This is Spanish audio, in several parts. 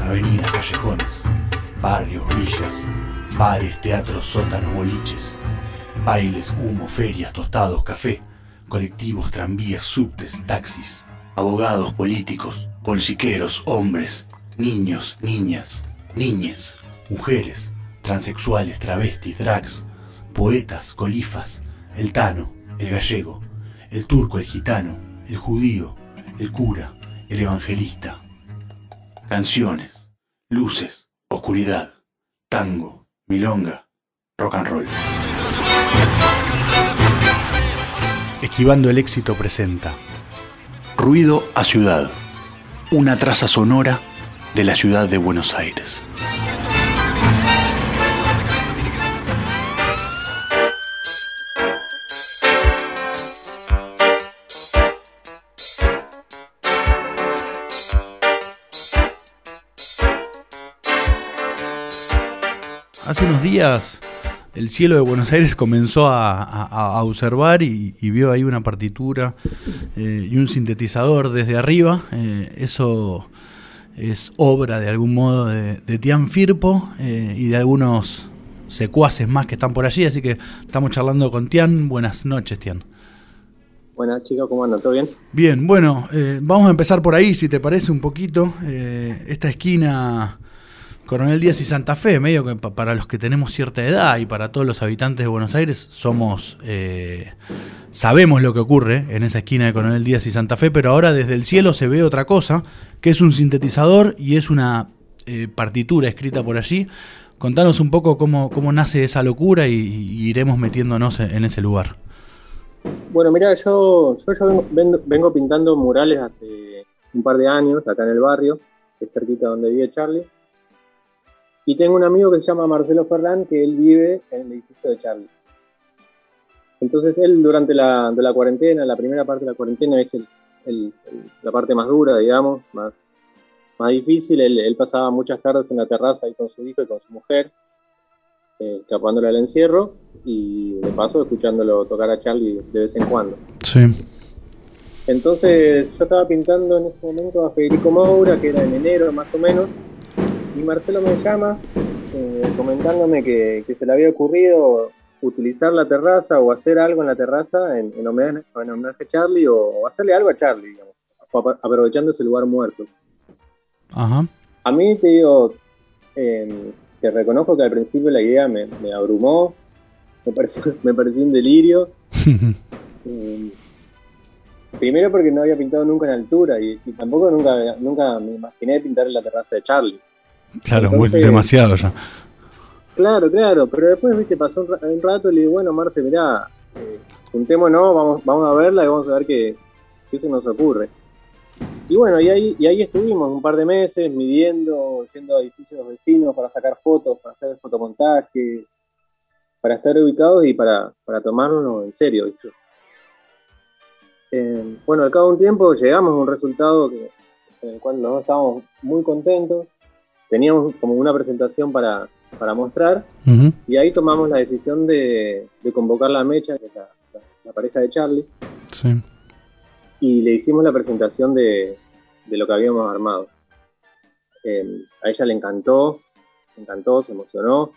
Avenidas, callejones, barrios, villas, bares, teatros, sótanos, boliches, bailes, humo, ferias, tostados, café, colectivos, tranvías, subtes, taxis, abogados, políticos, bolsiqueros, hombres, niños, niñas, niñes, mujeres, transexuales, travestis, drags, poetas, colifas, el tano, el gallego, el turco, el gitano, el judío, el cura, el evangelista. Canciones, luces, oscuridad, tango, milonga, rock and roll. Esquivando el éxito presenta Ruido a Ciudad, una traza sonora de la ciudad de Buenos Aires. Hace unos días el cielo de Buenos Aires comenzó a, observar y, vio ahí una partitura eh, y un sintetizador desde arriba. Eh, eso es obra de algún modo de, Tian Firpo eh, y de algunos secuaces más que están por allí, así que estamos charlando con Tian. Buenas noches, Tian. Buenas chicos, ¿cómo andan? ¿Todo bien? Bien, bueno, vamos a empezar por ahí, si te parece un poquito. esta esquina Coronel Díaz y Santa Fe, medio que para los que tenemos cierta edad y para todos los habitantes de Buenos Aires, somos eh, sabemos lo que ocurre en esa esquina de Coronel Díaz y Santa Fe, pero ahora desde el cielo se ve otra cosa, que es un sintetizador y es una eh, partitura escrita por allí. Contanos un poco cómo, cómo nace esa locura y, iremos metiéndonos en ese lugar. Bueno, mira, yo, vengo, vengo, pintando murales hace un par de años acá en el barrio, que es cerquita donde vive Charlie y tengo un amigo que se llama Marcelo Ferrán, que él vive en el edificio de Charlie. Entonces él durante la, de la cuarentena, la primera parte de la cuarentena, es la parte más dura, digamos, más, más difícil. Él, pasaba muchas tardes en la terraza ahí con su hijo y con su mujer, eh, escapándole al encierro y de paso escuchándolo tocar a Charlie de vez en cuando. Sí. Entonces yo estaba pintando en ese momento a Federico Moura, que era en enero más o menos, y Marcelo me llama eh, comentándome que, se le había ocurrido utilizar la terraza o hacer algo en la terraza en, en, homenaje, a Charlie o, hacerle algo a Charlie, digamos, aprovechando ese lugar muerto. Ajá. A mí te digo, eh, te reconozco que al principio la idea me, abrumó, me pareció, me pareció un delirio. Em, primero porque no había pintado nunca en altura y, tampoco nunca, nunca me imaginé pintar en la terraza de Charlie. Claro, muy demasiado ya. Claro, claro, pero después, viste, pasó un, rato y le digo, bueno, Marce, mirá, eh, juntémonos, vamos, vamos a verla y vamos a ver qué, qué se nos ocurre. Y bueno, y ahí, y ahí estuvimos un par de meses midiendo, yendo a edificios vecinos para sacar fotos, para hacer fotomontaje, para estar ubicados y para, para tomárnoslo en serio, ¿viste? Eh, bueno, al cabo de un tiempo llegamos a un resultado que, en el cual nos estábamos muy contentos teníamos como una presentación para, mostrar y ahí tomamos la decisión de, convocar la Mecha, que es la, pareja de Charlie. Y le hicimos la presentación de, lo que habíamos armado. Em, a ella le encantó, le encantó, se emocionó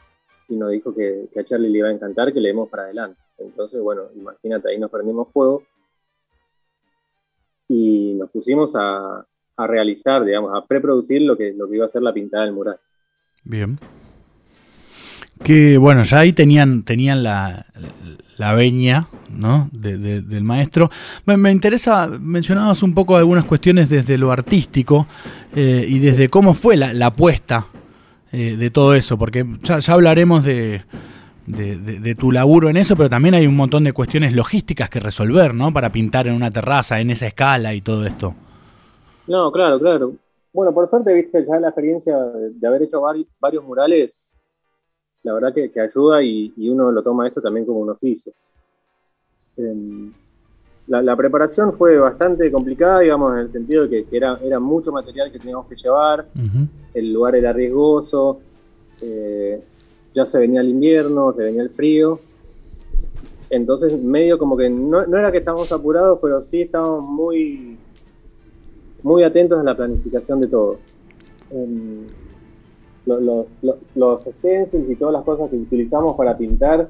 y nos dijo que, a Charlie le iba a encantar que le demos para adelante. Entonces, bueno, imagínate, ahí nos prendimos fuego y nos pusimos a, a realizar, digamos, a preproducir lo que, lo que iba a ser la pintada del mural. Bien. Que bueno, ya ahí tenían, tenían la, la veña ¿no? del maestro. Me, interesa, mencionabas un poco algunas cuestiones desde lo artístico eh, y desde cómo fue la, apuesta eh, de todo eso, porque ya, hablaremos de, de, tu laburo en eso, pero también hay un montón de cuestiones logísticas que resolver, ¿no? Para pintar en una terraza, en esa escala y todo esto. No, claro, claro. Bueno, por suerte, viste, ya la experiencia de, haber hecho varios murales, la verdad que, ayuda y, uno lo toma esto también como un oficio. Em, la, preparación fue bastante complicada, digamos, en el sentido de que, era, era mucho material que teníamos que llevar, el lugar era riesgoso, eh, ya se venía el invierno, se venía el frío. Entonces, medio como que no, no era que estábamos apurados, pero sí estábamos muy muy atentos a la planificación de todo. em, los, los, stencils y todas las cosas que utilizamos para pintar,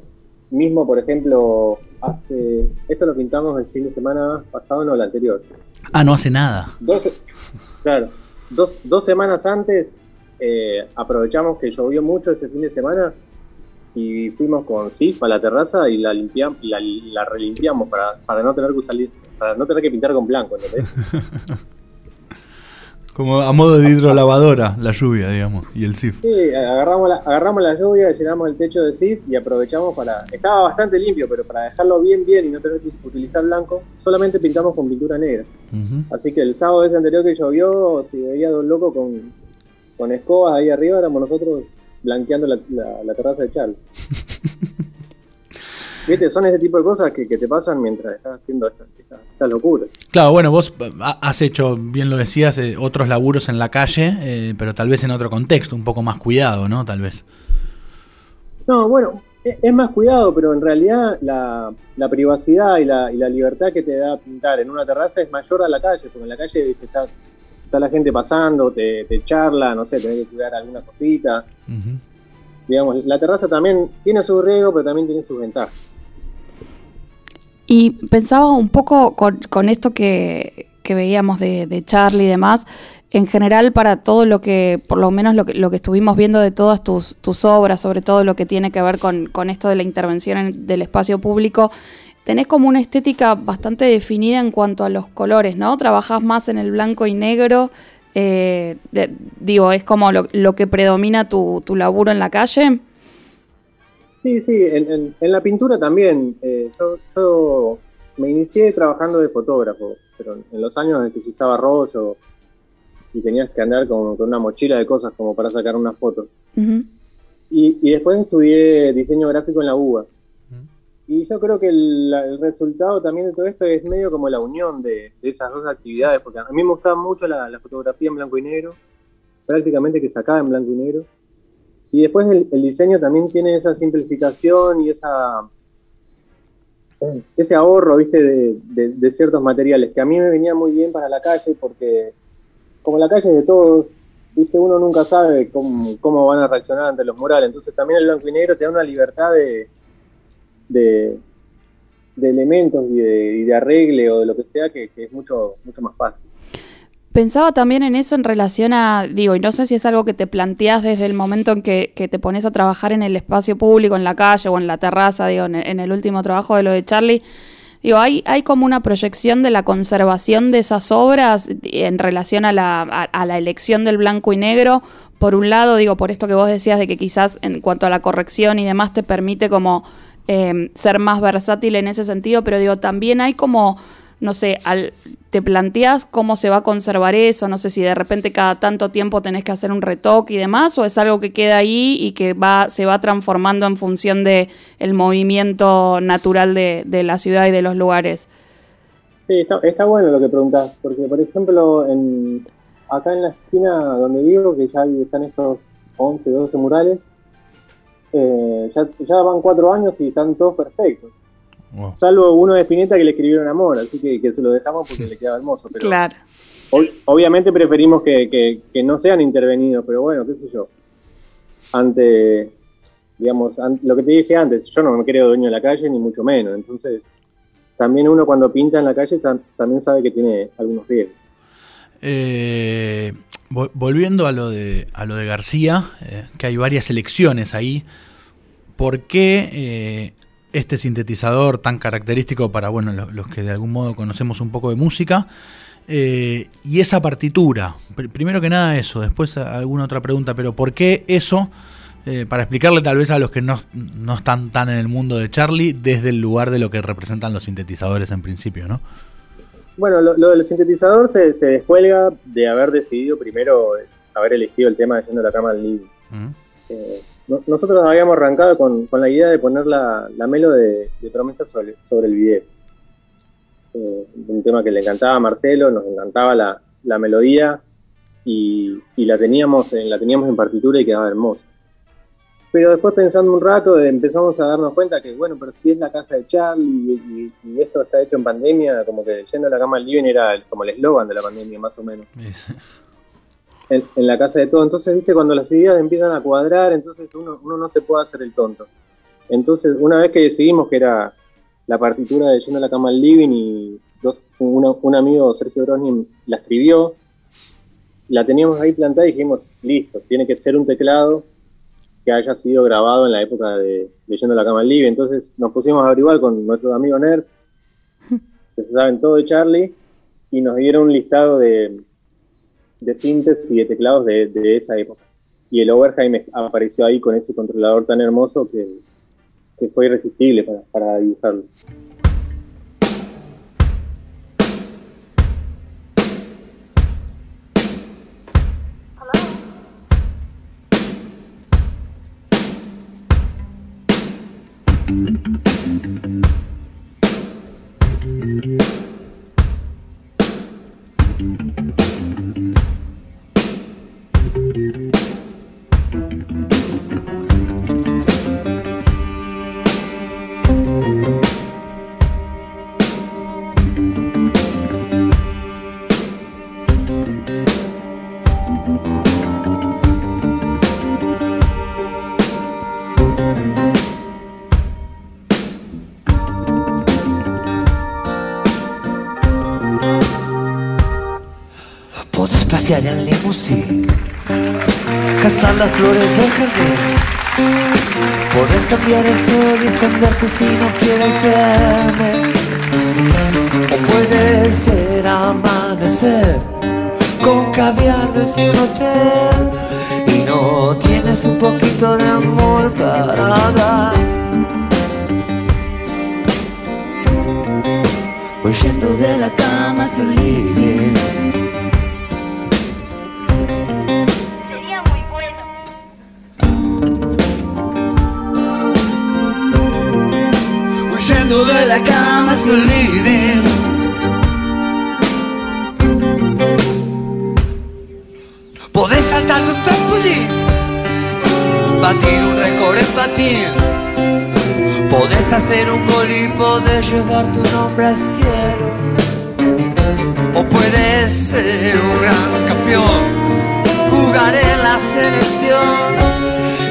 mismo por ejemplo, hace, esto lo pintamos el fin de semana pasado, no el anterior. Ah, no hace nada. claro, dos, dos semanas antes eh, aprovechamos que llovió mucho ese fin de semana y fuimos con SIF a la terraza y la limpiamos, la, la relimpiamos para, para no tener que salir, para no tener que pintar con blanco, ¿entendés? Como a modo de hidrolavadora, la lluvia, digamos, y el SIF. Sí, agarramos la, agarramos la lluvia, llenamos el techo de SIF y aprovechamos para... Estaba bastante limpio, pero para dejarlo bien, bien y no tener que utilizar blanco, solamente pintamos con pintura negra. Así que el sábado ese anterior que llovió, si veía dos locos con, con escobas ahí arriba, éramos nosotros blanqueando la, la terraza de Charles. ¿Viste? Son ese tipo de cosas que, te pasan mientras estás haciendo esta, esta, locura. Claro, bueno, vos has hecho, bien lo decías, eh, otros laburos en la calle, eh, pero tal vez en otro contexto, un poco más cuidado, ¿no? Tal vez. No, bueno, e, es, más cuidado, pero en realidad la, privacidad y la, y la, libertad que te da pintar en una terraza es mayor a la calle, porque en la calle está, está la gente pasando, te, charla, no sé, tenés que cuidar alguna cosita. Digamos, la terraza también tiene su riesgo, pero también tiene sus ventajas. Y pensaba un poco con, esto que, veíamos de, Charlie y demás, en general para todo lo que, por lo menos lo que, lo que estuvimos viendo de todas tus, tus obras, sobre todo lo que tiene que ver con, esto de la intervención del espacio público, tenés como una estética bastante definida en cuanto a los colores, ¿no? Trabajás más en el blanco y negro. Eh, digo, es como lo, lo que predomina tu, tu laburo en la calle. Sí, sí, en, la pintura también. Eh, yo, me inicié trabajando de fotógrafo, pero en los años en que se usaba rollo y tenías que andar con, una mochila de cosas como para sacar una foto. y, después estudié diseño gráfico en la UBA. Y yo creo que el, resultado también de todo esto es medio como la unión de, esas dos actividades, porque a mí me gustaba mucho la, la, fotografía en blanco y negro, prácticamente que sacaba en blanco y negro, y después el, diseño también tiene esa simplificación y esa ese ahorro, viste, de, ciertos materiales, que a mí me venía muy bien para la calle, porque como la calle es de todos, viste, uno nunca sabe cómo, van a reaccionar ante los murales. Entonces también el blanco y negro te da una libertad de, de, elementos y de, y de arregle o de lo que sea que, que es mucho, mucho más fácil. Pensaba también en eso en relación a, digo, y no sé si es algo que te planteas desde el momento en que, te pones a trabajar en el espacio público, en la calle o en la terraza, digo, en, el último trabajo de lo de Charlie. Digo, hay, hay como una proyección de la conservación de esas obras en relación a la, a, la elección del blanco y negro. Por un lado, digo, por esto que vos decías de que quizás en cuanto a la corrección y demás te permite como eh, ser más versátil en ese sentido, pero digo, también hay como no sé, al, te planteas cómo se va a conservar eso, no sé si de repente cada tanto tiempo tenés que hacer un retoque y demás, o es algo que queda ahí y que va, se va transformando en función de el movimiento natural de, la ciudad y de los lugares. Sí, está, bueno lo que preguntás, porque por ejemplo, en, acá en la esquina donde vivo, que ya están estos 11, 12 murales, eh, ya, ya van cuatro años y están todos perfectos. Salvo uno de Spinetta que le escribieron amor, así que, se lo dejamos porque le quedaba hermoso. Pero claro. obviamente preferimos que, no sean intervenidos, pero bueno, qué sé yo. Ante, digamos, lo que te dije antes, yo no me creo dueño de la calle, ni mucho menos. Entonces, también uno cuando pinta en la calle también sabe que tiene algunos riesgos. Eh, volviendo a lo de, a lo de García, eh, que hay varias elecciones ahí, ¿por qué eh, este sintetizador tan característico para bueno, los, que de algún modo conocemos un poco de música. Eh, y esa partitura, primero que nada eso, después alguna otra pregunta, pero ¿por qué eso? Eh, para explicarle tal vez a los que no, están tan en el mundo de Charlie, desde el lugar de lo que representan los sintetizadores en principio, ¿no? Bueno, lo, del sintetizador se, se, descuelga de haber decidido primero haber elegido el tema de Yendo la Cama al Living nosotros habíamos arrancado con, la idea de poner la, la melo de, promesa sobre, el video. Eh, un tema que le encantaba a Marcelo, nos encantaba la, melodía y, la, teníamos en, la teníamos en partitura y quedaba hermosa. Pero después pensando un rato empezamos a darnos cuenta que, bueno, pero si es la casa de Charlie y, esto está hecho en pandemia, como que yendo a la cama al living era como el eslogan de la pandemia, más o menos. En, la casa de todo. Entonces, viste, cuando las ideas empiezan a cuadrar, entonces uno, no se puede hacer el tonto. Entonces, una vez que decidimos que era la partitura de Yendo a la cama al living y dos, un amigo, Sergio Brosnin, la escribió, la teníamos ahí plantada y dijimos, listo, tiene que ser un teclado que haya sido grabado en la época de Leyendo la cama al living. Entonces nos pusimos a averiguar con nuestros amigos nerds, que se saben todo de Charlie, y nos dieron un listado de, de síntesis y de teclados de, esa época. Y el Overheim apareció ahí con ese controlador tan hermoso que, fue irresistible para, para dibujarlo. Flores del jardín. Podés cambiar el sol y esconderte si no quieres verme. O puedes ver amanecer con caviar desde un hotel y no tienes un poquito de amor para dar. Huyendo de la cama hasta el living la cama hasta el living. Podés saltar de un trampolín, batir un récord en patín. Podés hacer un gol y podés llevar tu nombre al cielo. O puedes ser un gran campeón, jugar en la selección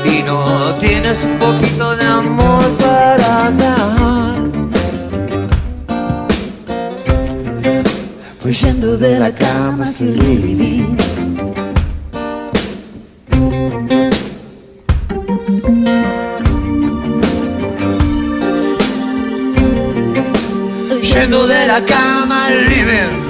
y no tienes un poquito de amor para dar. Huyendo de la cama el living Huyendo de la cama living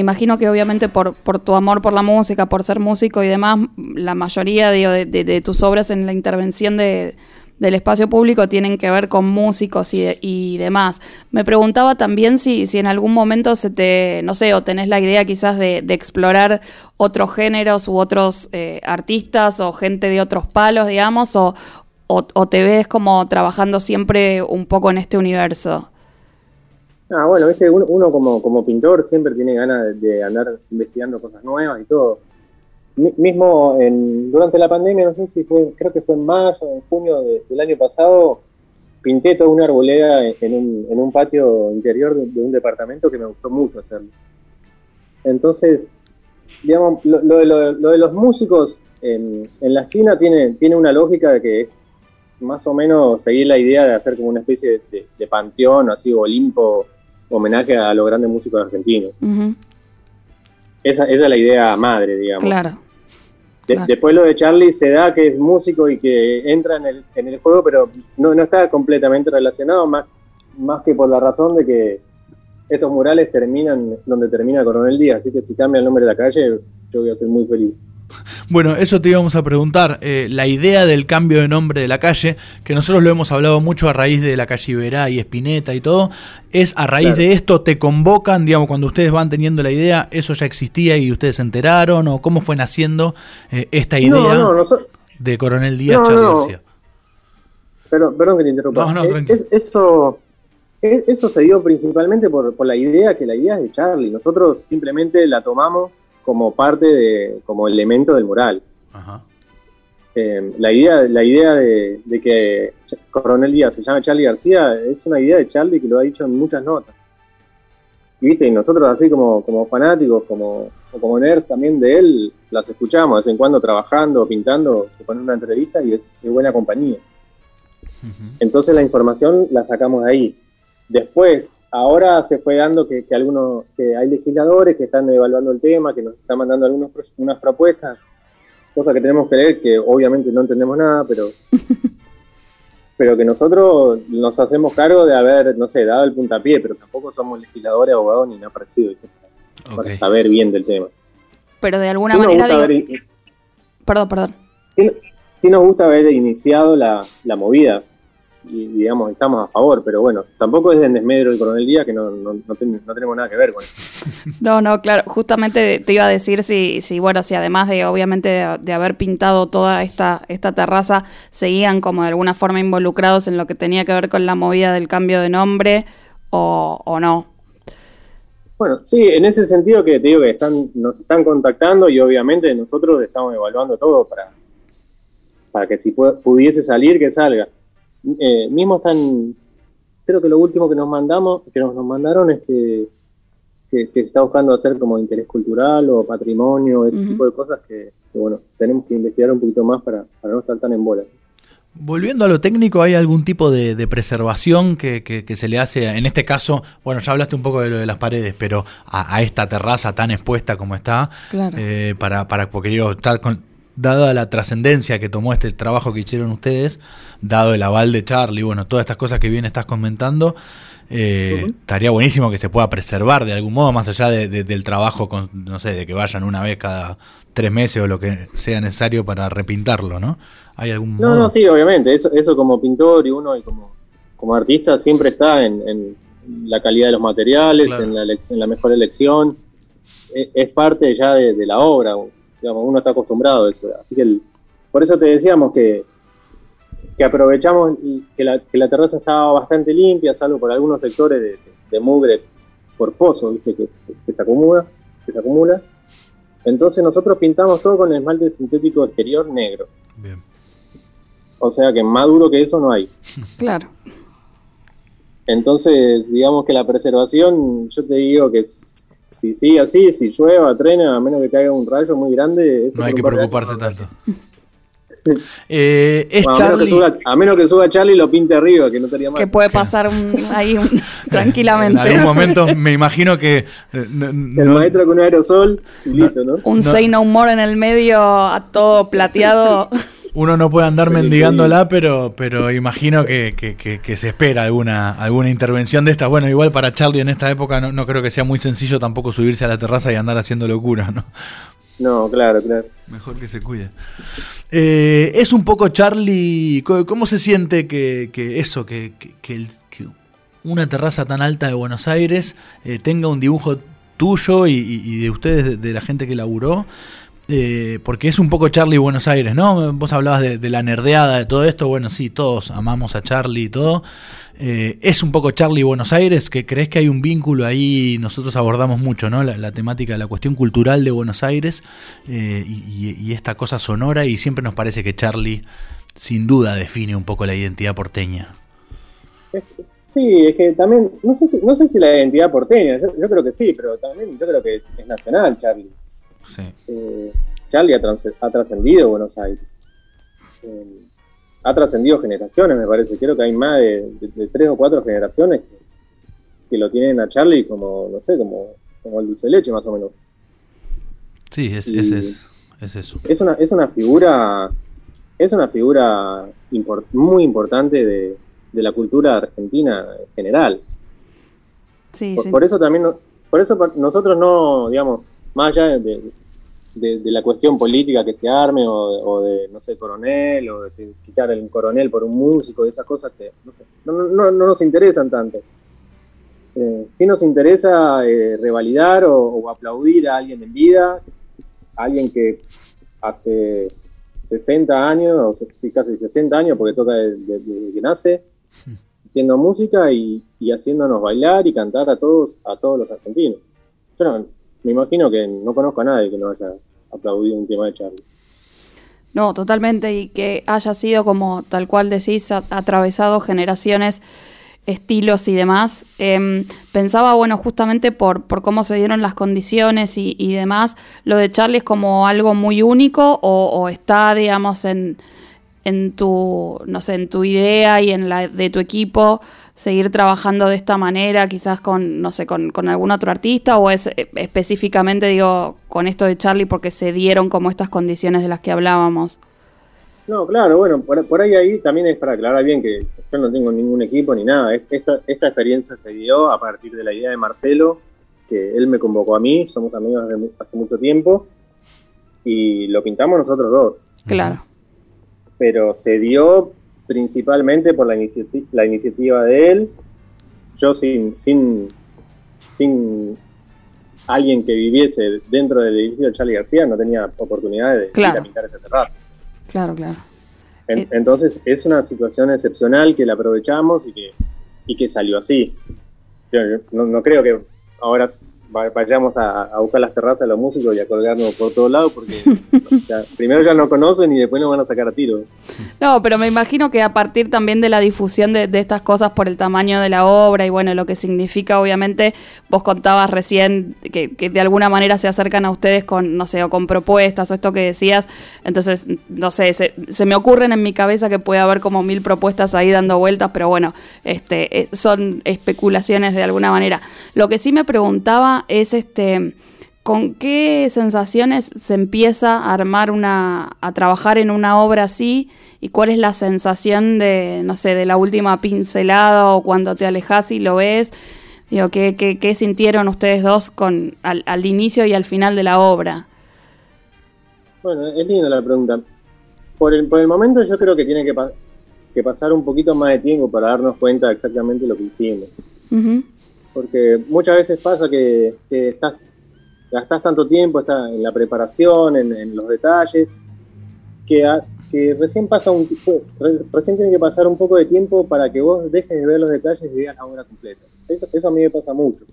imagino que obviamente por, por tu amor por la música, por ser músico y demás, la mayoría de, tus obras en la intervención de, del espacio público tienen que ver con músicos y, de- y demás. Me preguntaba también si, en algún momento se te, no sé, o tenés la idea quizás de, explorar otros géneros u otros eh, artistas o gente de otros palos, digamos, o, o te ves como trabajando siempre un poco en este universo. Ah, bueno, viste, uno, como, como pintor siempre tiene ganas de, andar investigando cosas nuevas y todo. Mi- mismo durante la pandemia, no sé si fue, creo que fue en mayo o en junio de- del año pasado, pinté toda una arboleda en, un, en un patio interior de, un departamento que me gustó mucho hacerlo. Entonces, digamos, lo, de, lo- lo de los músicos en, la esquina tiene, tiene una lógica de que es más o menos seguir la idea de hacer como una especie de, panteón, así, Olimpo, homenaje a los grandes músicos argentinos. Esa, esa es la idea madre, digamos. claro. De- claro. Después lo de Charlie se da que es músico y que entra en el, en el juego, pero no, no está completamente relacionado, más, más que por la razón de que estos murales terminan donde termina Coronel Díaz, así que si cambia el nombre de la calle, yo voy a ser muy feliz. Bueno, eso te íbamos a preguntar. eh, la idea del cambio de nombre de la calle, que nosotros lo hemos hablado mucho a raíz de la calle Iberá y Espineta y todo, es a raíz Claro. de esto, te convocan, digamos, cuando ustedes van teniendo la idea, eso ya existía y ustedes se enteraron, o cómo fue naciendo eh, esta idea No, no, nosotros, de Coronel Díaz. García. Perdón, perdón que te interrumpa. No, no, tranqui. es- eso, es- eso se dio principalmente por, por la idea que la idea es de Charlie. Nosotros simplemente la tomamos como parte de, como elemento del mural. Ajá. Eh, la idea, la idea de, de que Coronel Díaz se llame Charlie García es una idea de Charlie que lo ha dicho en muchas notas. Y viste, y nosotros así como, como fanáticos, como, o como nerds también de él, las escuchamos de vez en cuando trabajando, pintando, se pone una entrevista y es, buena compañía. Entonces la información la sacamos de ahí. Después, ahora se fue dando que, que algunos, que hay legisladores que están evaluando el tema, que nos están mandando algunos, pro- unas propuestas, cosas que tenemos que leer, que obviamente no entendemos nada, pero, pero que nosotros nos hacemos cargo de haber, no sé, dado el puntapié, pero tampoco somos legisladores, abogados ni nada parecido, para saber bien del tema. Pero de alguna Sí manera, gusta digo- haber- perdón, perdón. sí, sí nos gusta haber iniciado la, la movida y digamos estamos a favor, pero bueno, tampoco es en desmedro del coronel Díaz que no, no, no, ten- no tenemos nada que ver con eso. No, no, claro, justamente te iba a decir si, si bueno, si además de obviamente de, de haber pintado toda esta, esta terraza, seguían como de alguna forma involucrados en lo que tenía que ver con la movida del cambio de nombre o, o no. Bueno, sí, en ese sentido que te digo que están, nos están contactando y obviamente nosotros estamos evaluando todo para, para que si pu- pudiese salir, que salga. Eh, mismo están, creo que lo último que nos mandamos, que nos, nos mandaron es que, que, que se está buscando hacer como interés cultural o patrimonio, ese tipo de cosas que, que, bueno, tenemos que investigar un poquito más para, para no estar tan en bola. Volviendo a lo técnico, ¿hay algún tipo de, de preservación que, que- que se le hace? En este caso, bueno, ya hablaste un poco de lo de las paredes, pero a, a esta terraza tan expuesta como está, Claro. eh, para, para, porque yo, tal con, dada la trascendencia que tomó este trabajo que hicieron ustedes, dado el aval de Charlie, bueno, todas estas cosas que bien estás comentando, eh, estaría buenísimo que se pueda preservar de algún modo, más allá de- de- del trabajo, con, no sé, de que vayan una vez cada tres meses o lo que sea necesario para repintarlo, ¿no? ¿Hay algún No, modo? no, sí, obviamente, eso, eso como pintor y uno y como, como artista siempre está en, en la calidad de los materiales, Claro. en, la en la mejor elección, es, es parte ya de, de la obra, digamos, uno está acostumbrado a eso, así que el- por eso te decíamos que, que aprovechamos y que la, que la terraza estaba bastante limpia, salvo por algunos sectores de, de mugre por pozo, ¿viste? Que, que se acumula, que se acumula. Entonces nosotros pintamos todo con esmalte sintético exterior negro. Bien. O sea que más duro que eso no hay. Claro. Entonces, digamos que la preservación, yo te digo que si sigue así, si llueva, trena, a menos que caiga un rayo muy grande, eso No hay que preocuparse tanto. Eh, es Bueno, a, menos que Charlie. suba, a menos que suba Charlie y lo pinte arriba, que no estaría mal. Que puede pasar un- ahí un- En tranquilamente. algún momento me imagino que eh, no- El maestro con un aerosol y listo, ¿no? Un No. say no more en el medio, a todo plateado. Uno no puede andar mendigándola, pero, pero imagino que, que, que, se espera alguna, alguna intervención de esta. Bueno, igual para Charlie en esta época no, no creo que sea muy sencillo tampoco subirse a la terraza y andar haciendo locura, ¿no? No, claro, claro. Mejor que se cuide. Eh, es un poco Charlie, ¿cómo se siente que, eso, que, que, una terraza tan alta de Buenos Aires eh, tenga un dibujo tuyo y, de ustedes, de, la gente que laburó? Eh, porque es un poco Charlie Buenos Aires, ¿no? Vos hablabas de, la nerdeada de todo esto, bueno, sí, todos amamos a Charlie y todo, eh, es un poco Charlie Buenos Aires, que crees que hay un vínculo ahí, nosotros abordamos mucho, ¿no? La, temática, la cuestión cultural de Buenos Aires eh, y, esta cosa sonora y siempre nos parece que Charlie sin duda define un poco la identidad porteña. Sí, es que también, no sé si, no sé si la identidad porteña, yo, creo que sí, pero también yo creo que es nacional Charlie. Sí. Eh, Charlie ha, trascendido Buenos Aires ha trascendido generaciones, me parece. Creo que hay más de, tres o cuatro generaciones que, lo tienen a Charlie como, no sé, como, como el dulce de leche, más o menos. Sí, es, es, es, eso. Es una, es una figura, es una figura muy importante de, la cultura argentina en general. Sí, por, sí. por eso también, por eso nosotros no, digamos, más allá de, de, la cuestión política que se arme o, de, no sé, coronel o de quitar el coronel por un músico, de esas cosas que no, no, no, nos interesan tanto. Eh, sí nos interesa eh, revalidar o, aplaudir a alguien en vida, a alguien que hace 60 años, o sí, casi 60 años, porque toca desde, que nace, haciendo música y, y, haciéndonos bailar y cantar a todos, a todos los argentinos. Yo no, me imagino que no conozco a nadie que no haya aplaudido un tema de Charlie. No, totalmente, y que haya sido como tal cual decís, atravesado generaciones, estilos y demás. Em, pensaba, bueno, justamente por, por cómo se dieron las condiciones y, demás, lo de Charlie es como algo muy único o, o está, digamos, en, en tu, no sé, en tu idea y en la de tu equipo seguir trabajando de esta manera, quizás con, no sé, con, algún otro artista, o es eh, específicamente, digo, con esto de Charlie porque se dieron como estas condiciones de las que hablábamos? No, claro, bueno, por, ahí ahí también es para aclarar bien que yo no tengo ningún equipo ni nada. Esta, esta experiencia se dio a partir de la idea de Marcelo, que él me convocó a mí, somos amigos desde hace mucho tiempo, y lo pintamos nosotros dos. Claro. Pero se dio principalmente por la, la iniciativa de él. Yo sin, sin, sin alguien que viviese dentro del edificio de Charlie García no tenía oportunidad de ir a pintar ese terrazo. Claro, claro. Eh, entonces es una situación excepcional que la aprovechamos y que, y que salió así. Yo, no, no, creo que ahora vayamos a, buscar las terrazas de los músicos y a colgarnos por todos lados porque primero ya no conocen y después nos van a sacar a tiro. No, pero me imagino que a partir también de la difusión de, estas cosas por el tamaño de la obra y bueno, lo que significa obviamente, vos contabas recién que, de alguna manera se acercan a ustedes con, no sé, o con propuestas o esto que decías, entonces, no sé, se, se me ocurren en mi cabeza que puede haber como mil propuestas ahí dando vueltas, pero bueno, este, son especulaciones de alguna manera. Lo que sí me preguntaba es este con qué sensaciones se empieza a armar una, a trabajar en una obra así y cuál es la sensación de, no sé, de la última pincelada o cuando te alejas y lo ves. Digo, ¿qué, qué, sintieron ustedes dos con, al, inicio y al final de la obra? Bueno, es linda la pregunta. Por el, por el momento yo creo que tiene que, que pasar un poquito más de tiempo para darnos cuenta exactamente lo que hicimos porque muchas veces pasa que, estás, gastás tanto tiempo está en la preparación, en, los detalles, que, que recién pasa un recién tiene que pasar un poco de tiempo para que vos dejes de ver los detalles y veas la obra completa. Eso, a mí me pasa mucho.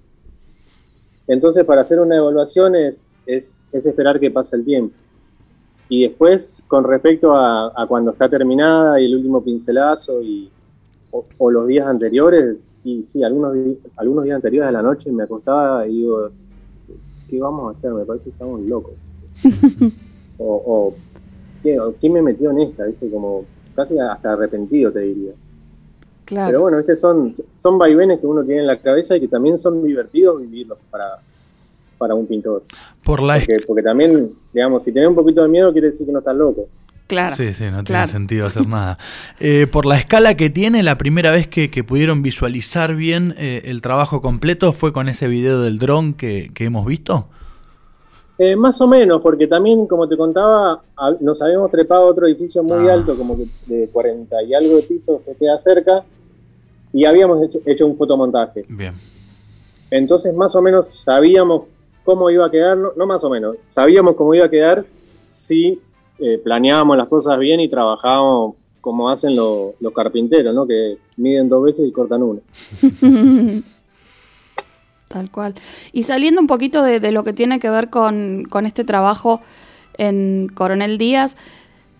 Entonces, para hacer una evaluación es, es, esperar que pase el tiempo. Y después, con respecto a, cuando está terminada y el último pincelazo y, o los días anteriores, y sí, algunos, algunos días anteriores a la noche me acostaba y digo, ¿qué vamos a hacer? Me parece que estamos locos. o, ¿quién me metió en esta? ¿Viste? Como casi hasta arrepentido, te diría. Claro. Pero bueno, este son, son vaivenes que uno tiene en la cabeza y que también son divertidos vivirlos para, para un pintor. Por la porque, porque también, digamos, si tenés un poquito de miedo quiere decir que no estás loco. Claro. Sí, sí, no tiene sentido hacer nada. Eh, por la escala que tiene, la primera vez que, que pudieron visualizar bien eh, el trabajo completo fue con ese video del dron que, que hemos visto. Eh, más o menos, porque también, como te contaba, nos habíamos trepado a otro edificio muy Ah. alto, como que de 40 y algo de pisos que queda cerca, y habíamos hecho, hecho un fotomontaje. Bien. Entonces, más o menos sabíamos cómo iba a quedar, no, no más o menos, sabíamos cómo iba a quedar si eh, planeábamos las cosas bien y trabajábamos como hacen lo- los carpinteros, ¿no? Que miden dos veces y cortan una. Tal cual. Y saliendo un poquito de, lo que tiene que ver con este trabajo en Coronel Díaz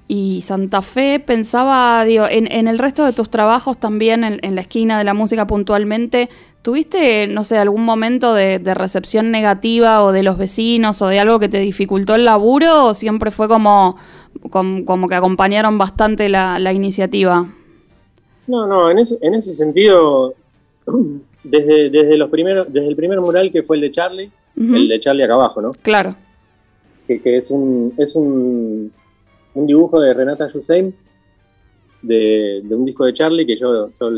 y Santa Fe, pensaba, digo, en, en el resto de tus trabajos también, en, en la esquina de la música puntualmente, ¿tuviste, no sé, algún momento de, de recepción negativa o de los vecinos o de algo que te dificultó el laburo o siempre fue como, como, como que acompañaron bastante la, la iniciativa? No, no, en ese, en ese sentido, desde, desde, los primeros, desde el primer mural que fue el de Charlie, el de Charlie acá abajo, ¿no? Claro. que, que es un es un, un dibujo de Renata Hussein de, de un disco de Charlie que yo, yo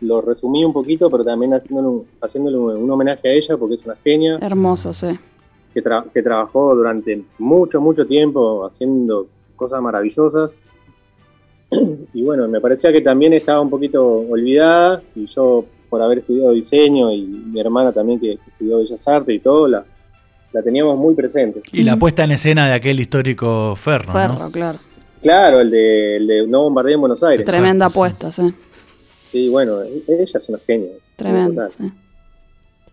lo resumí un poquito, pero también haciéndole un, haciéndole un, homenaje a ella porque es una genia Hermoso, sí. que, tra- que trabajó durante mucho, mucho tiempo haciendo cosas maravillosas. Y bueno, me parecía que también estaba un poquito olvidada y yo por haber estudiado diseño y mi hermana también que estudió Bellas Artes y todo, la, la teníamos muy presente. Y la puesta en escena de aquel histórico Ferro, Ferro, ¿no? claro. Claro, el de, el de No Bombardeo en Buenos Aires. Tremenda Exacto, apuesta, sí. Sí, bueno, e- ella es una genia. Tremenda, sí.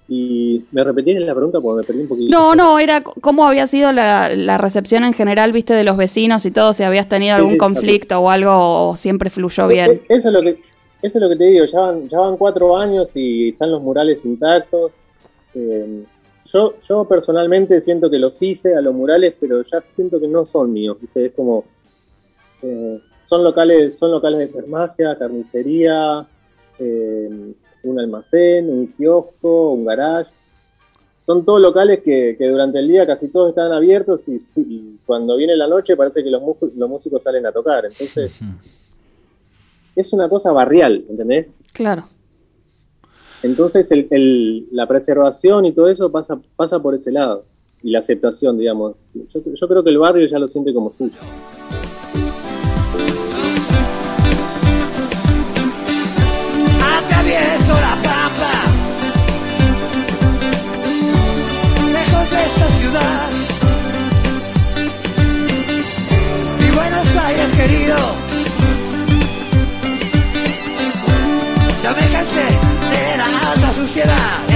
Y me repetí la pregunta porque me perdí un poquito. No, no, era cómo había sido la, la recepción en general, viste, de los vecinos y todo, si habías tenido algún sí, conflicto o algo, o siempre fluyó bien. E- Eso es lo que, eso es lo que te digo, ya van, ya van cuatro años y están los murales intactos. Eh, yo, yo personalmente siento que los hice a los murales, pero ya siento que no son míos, ¿viste? Es como eh, son locales, son locales de farmacia, carnicería, eh, un almacén, un kiosco, un garage. Son todos locales que, que durante el día casi todos están abiertos y, y cuando viene la noche parece que los, los músicos salen a tocar. Entonces, es una cosa barrial, ¿entendés? Claro. Entonces la preservación y todo eso pasa, pasa por ese lado. Y la aceptación, digamos. Yo, yo creo que el barrio ya lo siente como suyo. Lejos de esta ciudad querido la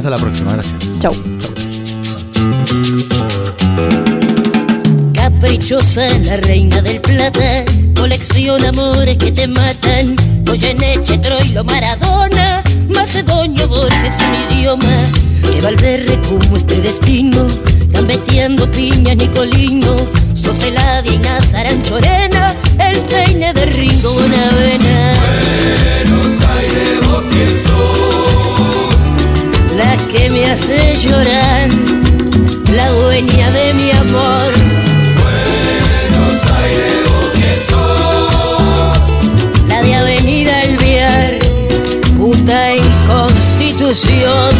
hasta la próxima. Gracias. Chau. Caprichosa, la reina del plata, colecciona amores que te matan. Goyeneche, Troilo, Maradona, Macedonio, Borges, un idioma. Que Valverde como este destino, gambeteando piñas, Nicolino, Soseladia y Nazaran Chorena, el peine de Ringo Bonavena. La que me hace llorar, la dueña de mi amor. La de Avenida Alvear, puta en Constitución.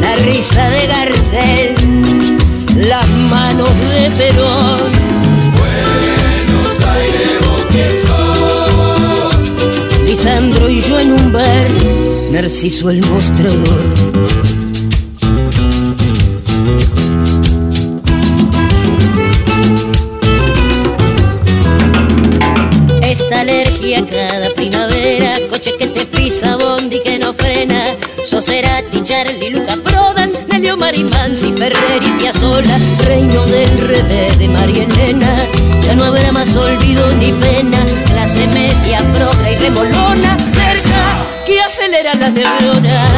La risa de Gardel, las manos de Perón. Narciso el mostrador. Esta alergia cada primavera, coche que te pisa, bondi que no frena. Soserati, Charlie, Luca Prodan, Nelio Marimansi, Ferrer y Piazzolla, reino del revés de María Elena. Ya no habrá más olvido ni pena, clase media, progra y remolona, acelera las neuronas.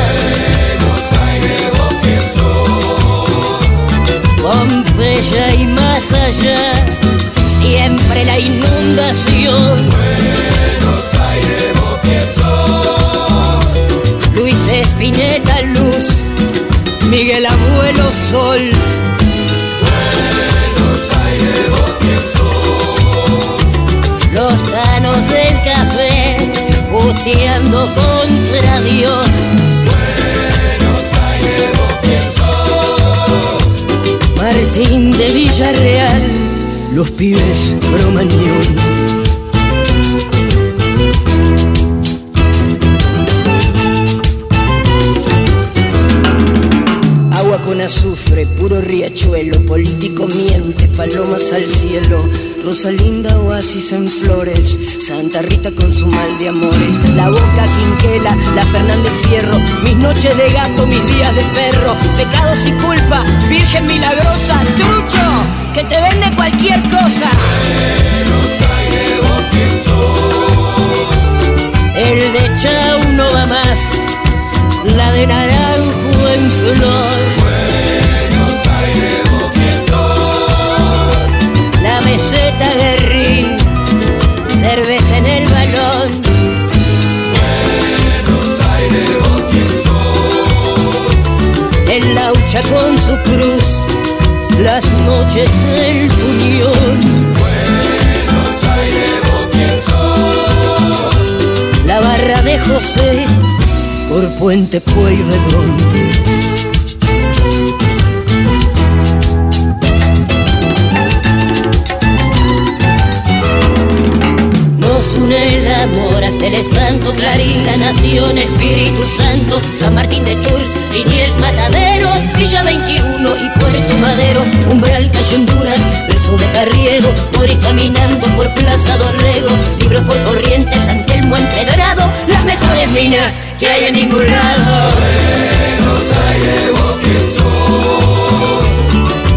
Pompeya y más allá, siempre la inundación. Luis Espineta Luz, Miguel Abuelo Sol. Los tanos del café, puteando contra Dios. Martín de Villarreal, los pibes cromañón. Puro riachuelo, político miente, palomas al cielo, Rosalinda oasis en flores, Santa Rita con su mal de amores, la boca quinquela, la Fernández Fierro, mis noches de gato, mis días de perro, pecados y culpa, Virgen milagrosa, trucho, que te vende cualquier cosa. El de Chau no va más, la de naranjo en flor. La meseta guerrín, cerveza en el balón. El laucha con su cruz, las noches del puñón. La barra de José por Puente Pueyrredón. Nos une el amor hasta el espanto, Clarín, la nación, Espíritu Santo, San Martín de Tours, Liniers, Mataderos, Villa 21 y Puerto Madero, Umbral, Calle Honduras, verso de Carriego, Moris caminando por Plaza Dorrego, libros por Corrientes, San Telmo empedrado, las mejores minas que hay en ningún lado.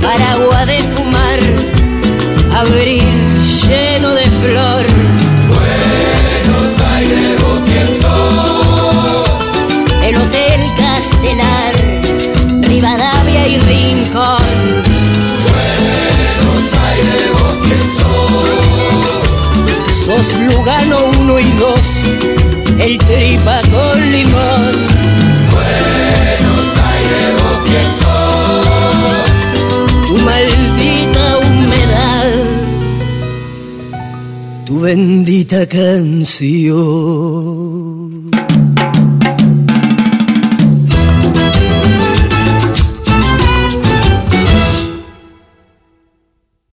Paragua de fumar, abril lleno de flor. Rivadavia y Rincón. Sos Lugano 1 y 2, el tripa con limón. Tu maldita humedad, tu bendita canción.